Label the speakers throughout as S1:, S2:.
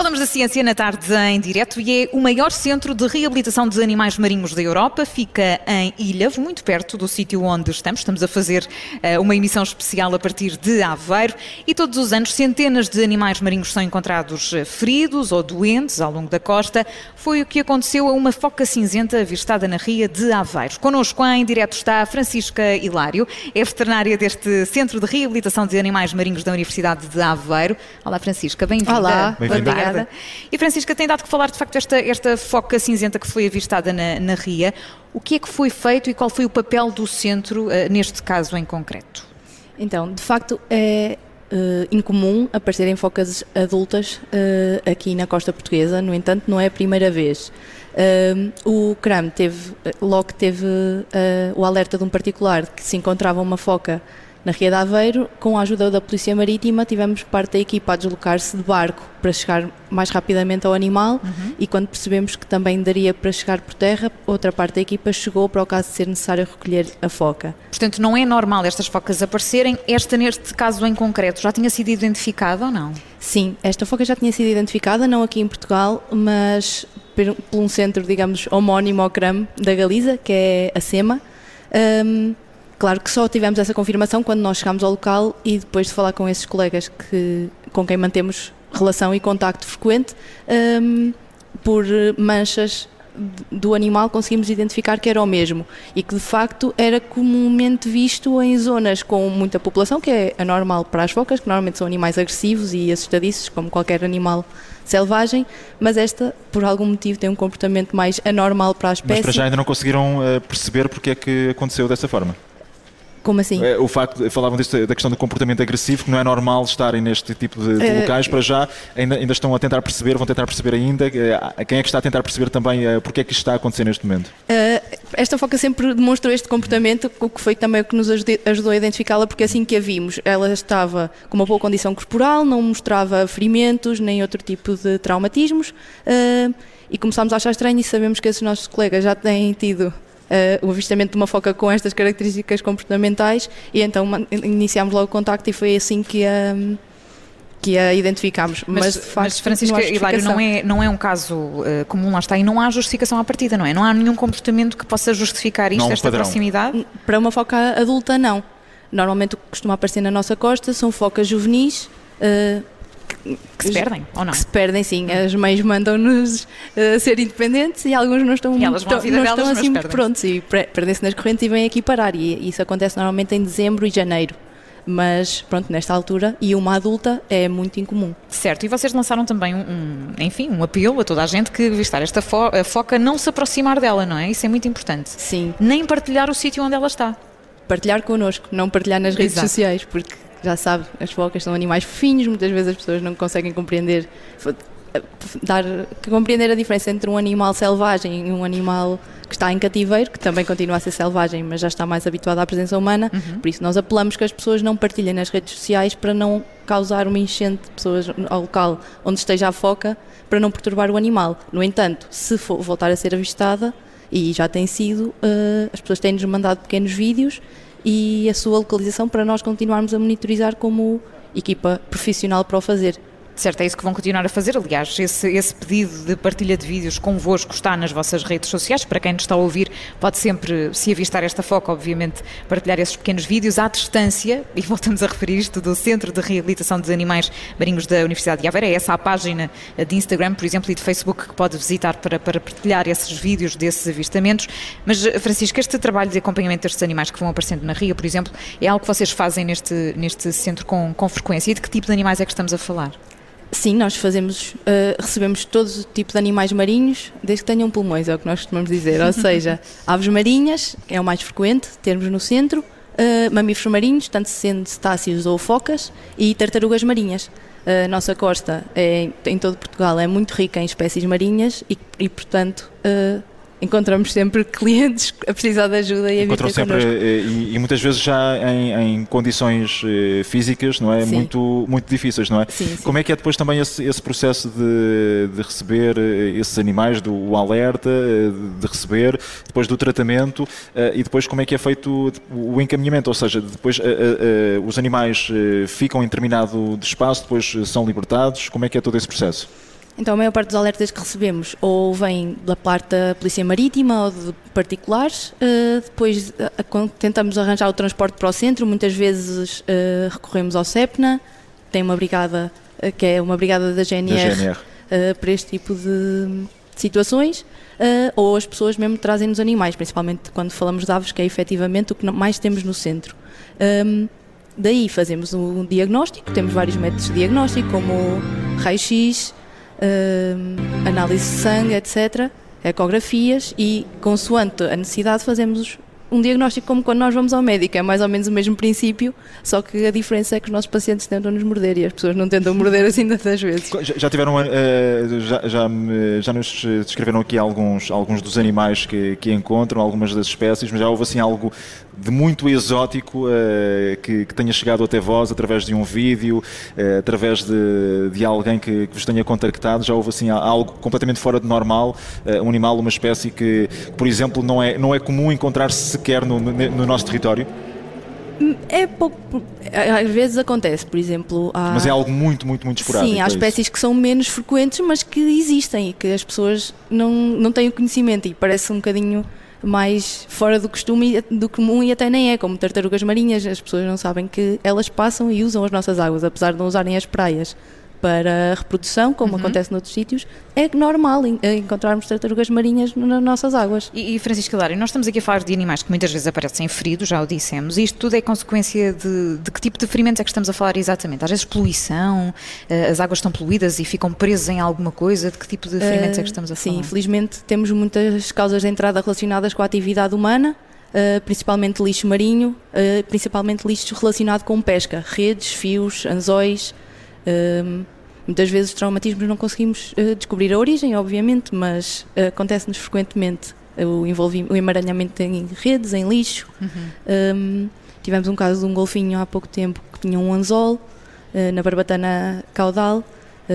S1: Falamos da ciência na tarde em direto e é o maior centro de reabilitação de animais marinhos da Europa. Fica em Ilhavo, muito perto do sítio onde estamos. Estamos a fazer uh, uma emissão especial a partir de Aveiro e todos os anos centenas de animais marinhos são encontrados eh, feridos ou doentes ao longo da costa. Foi o que aconteceu a uma foca cinzenta avistada na ria de Aveiro. Connosco em direto está a Francisca Hilário, é veterinária deste Centro de Reabilitação de Animais Marinhos da Universidade de Aveiro. Olá Francisca, bem-vinda.
S2: Olá,
S1: bem-vinda. Obrigada. E Francisca, tem dado que falar de facto esta, esta foca cinzenta que foi avistada na, na Ria. O que é que foi feito e qual foi o papel do centro uh, neste caso em concreto?
S2: Então, de facto, é uh, incomum aparecerem focas adultas uh, aqui na costa portuguesa, no entanto, não é a primeira vez. Uh, o CRAM teve, logo teve o alerta de um particular que se encontrava uma foca na Ria de Aveiro, com a ajuda da Polícia Marítima, tivemos parte da equipa a deslocar-se de barco para chegar mais rapidamente ao animal uhum. e quando percebemos que também daria para chegar por terra, outra parte da equipa chegou para o caso de ser necessário recolher a foca.
S1: Portanto, não é normal estas focas aparecerem. Esta, neste caso em concreto, já tinha sido identificada ou não?
S2: Sim, esta foca já tinha sido identificada, não aqui em Portugal, mas por um centro, digamos, homónimo ao CRAM da Galiza, que é a SEMA. Um, Claro que só tivemos essa confirmação quando nós chegámos ao local e depois de falar com esses colegas que, com quem mantemos relação e contacto frequente, um, por manchas do animal conseguimos identificar que era o mesmo e que de facto era comumente visto em zonas com muita população, que é anormal para as focas, que normalmente são animais agressivos e assustadiços, como qualquer animal selvagem, mas esta, por algum motivo, tem um comportamento mais anormal para a espécie.
S3: Mas para já ainda não conseguiram uh, perceber porque é que aconteceu dessa forma?
S2: Como assim?
S3: É, o facto, falavam disto, da questão do comportamento agressivo, que não é normal estarem neste tipo de, de uh, locais, para já ainda, ainda, estão a tentar perceber, vão tentar perceber ainda, uh, quem é que está a tentar perceber também uh, porque é que isto está a acontecer neste momento?
S2: esta foca sempre demonstrou este comportamento, o que foi também o que nos ajudou a identificá-la, porque assim que a vimos, ela estava com uma boa condição corporal, não mostrava ferimentos, nem outro tipo de traumatismos, e começámos a achar estranho e sabemos que esses nossos colegas já têm tido uh, o avistamento de uma foca com estas características comportamentais e então iniciámos logo o contacto e foi assim que a que a identificámos.
S1: Mas, mas, facto, mas Francisca Hilário, não é, não é um caso uh, comum, lá está, e não há justificação à partida, não é? Não há nenhum comportamento que possa justificar isto, esta padrão. proximidade?
S2: Para uma foca adulta, não. Normalmente o que costuma aparecer na nossa costa são focas juvenis, uh,
S1: que se perdem, ou não?
S2: Que se perdem, sim. As mães mandam-nos uh, ser independentes e alguns não estão,
S1: e muito, não
S2: estão
S1: assim
S2: muito prontos e perdem-se nas correntes e vêm aqui parar. E isso acontece normalmente em dezembro e janeiro mas pronto, nesta altura, e uma adulta é muito incomum.
S1: Certo, e vocês lançaram também um, enfim, um apelo a toda a gente que vistar esta fo foca não se aproximar dela, não é? Isso é muito importante.
S2: Sim.
S1: Nem partilhar o sítio onde ela está.
S2: Partilhar connosco, não partilhar nas redes Exato. sociais, porque já sabe, as focas são animais fofinhos, muitas vezes as pessoas não conseguem compreender dar compreender a diferença entre um animal selvagem e um animal que está em cativeiro, que também continua a ser selvagem, mas já está mais habituado à presença humana. Uhum. Por isso nós apelamos que as pessoas não partilhem nas redes sociais para não causar uma enchente de pessoas ao local onde esteja a foca, para não perturbar o animal. No entanto, se for voltar a ser avistada, e já tem sido, uh, as pessoas têm-nos mandado pequenos vídeos e a sua localização para nós continuarmos a monitorizar como equipa profissional para o fazer.
S1: Certo, é isso que vão continuar a fazer. Aliás, esse, esse pedido de partilha de vídeos convosco está nas vossas redes sociais. Para quem nos está a ouvir, pode sempre, se avistar esta foca, obviamente, partilhar esses pequenos vídeos à distância. E voltamos a referir isto do Centro de Reabilitação dos Animais Marinhos da Universidade de Aveira. É essa a página de Instagram, por exemplo, e de Facebook que pode visitar para, para partilhar esses vídeos desses avistamentos. Mas, Francisco, este trabalho de acompanhamento destes animais que vão aparecendo na Ria, por exemplo, é algo que vocês fazem neste, neste centro com, com frequência. E de que tipo de animais é que estamos a falar?
S2: Sim, nós fazemos, uh, recebemos todo o tipo de animais marinhos, desde que tenham pulmões, é o que nós costumamos dizer. Ou seja, aves marinhas, é o mais frequente termos no centro, uh, mamíferos marinhos, tanto sendo cetáceos ou focas, e tartarugas marinhas. A nossa costa é, em todo Portugal é muito rica em espécies marinhas e, e portanto, uh, encontramos sempre clientes a precisar de ajuda e a Encontram sempre
S3: eh, e, e, muitas vezes já em, em condições eh, físicas, não é? Muito, muito difíceis, não é?
S2: Sim, sim.
S3: Como é que é depois também esse, esse processo de, de, receber eh, esses animais, do alerta, de receber, depois do tratamento e depois como é que é feito o encaminhamento? Ou seja, depois os animais ficam em determinado espaço, depois são libertados, como é que é todo esse processo?
S2: Então a maior parte dos alertas que recebemos ou vem da parte da Polícia Marítima ou de particulares, uh, depois uh, tentamos arranjar o transporte para o centro, muitas vezes uh, recorremos ao CEPNA, tem uma brigada que é uma brigada da GNR, da GNR. para este tipo de situações, ou as pessoas mesmo trazem-nos animais, principalmente quando falamos de aves, que é efetivamente o que mais temos no centro. Um, daí fazemos um diagnóstico, temos vários métodos de diagnóstico, como raio-x, análise de sangue, etc., ecografias e, consoante a necessidade, fazemos um diagnóstico como quando nós vamos ao médico, é mais ou menos o mesmo princípio, só que a diferença é que os nossos pacientes tentam nos morder e as pessoas não tentam morder assim tantas vezes.
S3: Já, já tiveram, uh, já, já, já, nos descreveram aqui alguns, alguns dos animais que, que encontram, algumas das espécies, mas já houve assim algo de muito exótico uh, que, que, tenha chegado até vós através de um vídeo, uh, através de, de alguém que, que, vos tenha contactado? Já houve assim algo completamente fora de normal, um animal, uma espécie que, por exemplo, não é, não é comum encontrar -se sequer no, no nosso território?
S2: É pouco. Às vezes acontece, por exemplo.
S3: Há... Mas é algo muito, muito, muito esporádico.
S2: Sim, há é espécies que são menos frequentes, mas que existem e que as pessoas não, não têm o conhecimento e parece um bocadinho mais fora do costume do comum e até nem é, como tartarugas marinhas, as pessoas não sabem que elas passam e usam as nossas águas, apesar de não usarem as praias para reprodução, como uhum. acontece noutros sítios, é normal encontrarmos tartarugas marinhas nas nossas águas.
S1: E, e Francisco Hilário, nós estamos aqui a falar de animais que muitas vezes aparecem feridos, já o dissemos, e isto tudo é consequência de, de que tipo de ferimentos é que estamos a falar exatamente? Às vezes poluição, eh, as águas estão poluídas e ficam presas em alguma coisa, de que tipo de ferimentos uh, é que estamos a
S2: falar? Sim, infelizmente temos muitas causas de entrada relacionadas com a atividade humana, Uh, principalmente lixo marinho, uh, principalmente lixo relacionado com pesca, redes, fios, anzóis, Muitas vezes traumatismos não conseguimos uh, descobrir a origem, obviamente, mas uh, acontece-nos frequentemente o, o emaranhamento em redes, em lixo. Uhum. Um, tivemos um caso de um golfinho há pouco tempo que tinha um anzol eh, na barbatana caudal.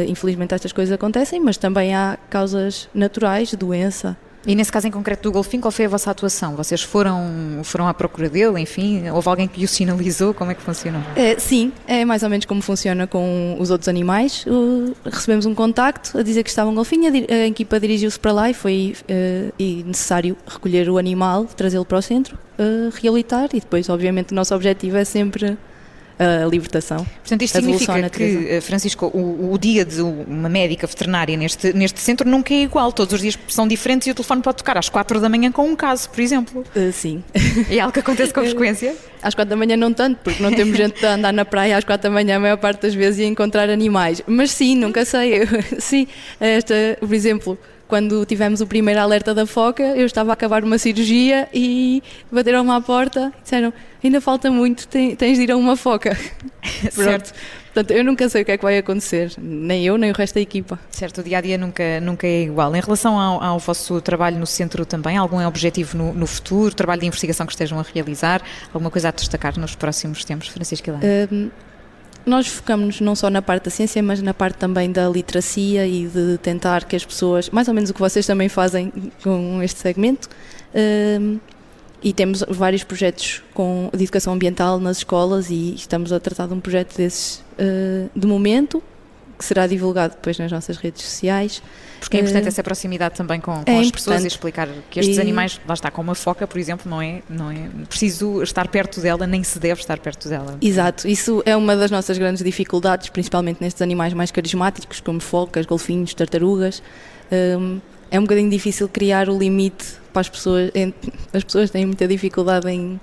S2: infelizmente estas coisas acontecem, mas também há causas naturais, doença,
S1: e nesse caso em concreto do Golfinho, qual foi a vossa atuação? Vocês foram, foram à procura dele, enfim? Houve alguém que o sinalizou? Como é que funcionou?
S2: É, sim, é mais ou menos como funciona com os outros animais. Uh, recebemos um contacto a dizer que estava um golfinho, a, a equipa dirigiu-se para lá e foi uh, e necessário recolher o animal, trazê-lo para o centro, uh, reabilitar e depois, obviamente, o nosso objetivo é sempre a libertação.
S1: Portanto, isto significa que, eh, Francisco, o, o, dia de uma médica veterinária neste, neste centro nunca é igual. Todos os dias são diferentes e o telefone pode tocar às 4 da manhã com um caso, por exemplo.
S2: Uh, sim.
S1: É algo que acontece com frequência?
S2: Às 4 da manhã não tanto, porque não temos gente a andar na praia às 4 da manhã a maior parte das vezes e encontrar animais. Mas sim, nunca sei. sim, esta, por exemplo quando tivemos o primeiro alerta da foca, eu estava a acabar uma cirurgia e bateram-me à porta e disseram ainda falta muito, tens de ir a uma foca.
S1: certo.
S2: Portanto, eu nunca sei o que é que vai acontecer, nem eu, nem o resto da equipa.
S1: Certo, o dia a dia nunca, nunca é igual. Em relação ao, ao vosso trabalho no centro também, algum objetivo no, no, futuro, trabalho de investigação que estejam a realizar, alguma coisa a destacar nos próximos tempos, Francisco Hilário? Um,
S2: nós focamos não só na parte da ciência, mas na parte também da literacia e de tentar que as pessoas, mais ou menos o que vocês também fazem com este segmento, um, e temos vários projetos com, de educação ambiental nas escolas e estamos a tratar de um projeto desses uh, de momento, que será divulgado depois nas nossas redes sociais.
S1: Porque é importante uh, essa proximidade também com, com é as pessoas e explicar que estes e... animais, lá está, com uma foca, por exemplo, não é, não é preciso estar perto dela, nem se deve estar perto dela.
S2: Exato, isso é uma das nossas grandes dificuldades, principalmente nestes animais mais carismáticos, como focas, golfinhos, tartarugas. Um, é um bocadinho difícil criar o limite para as pessoas. As pessoas têm muita dificuldade em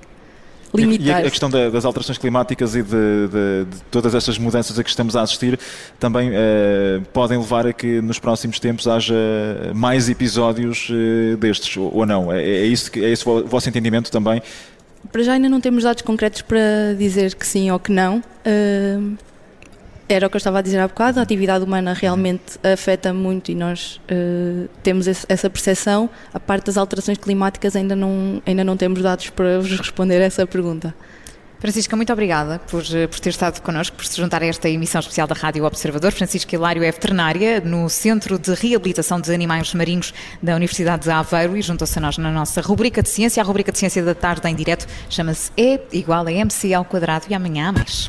S2: limitar.
S3: E a, questão das alterações climáticas e de, de, de, todas estas mudanças a que estamos a assistir também uh, podem levar a que nos próximos tempos haja mais episódios uh, destes, ou, ou, não? É, é, isso que, é esse o vosso entendimento também?
S2: Para já ainda não temos dados concretos para dizer que sim ou que não. Uh, era o que eu estava a dizer há bocado, a atividade humana realmente afeta muito e nós uh, temos esse, essa percepção. A parte das alterações climáticas ainda não, ainda não temos dados para vos responder a essa pergunta.
S1: Francisca, muito obrigada por, eh, por ter estado connosco, por se juntar a esta emissão especial da Rádio Observador. Francisca Hilário é veterinária no Centro de Reabilitação de Animais Marinhos da Universidade de Aveiro e juntou-se a nós na nossa rubrica de ciência. A rubrica de ciência da tarde em direto chama-se E igual a MC ao quadrado e amanhã há mais.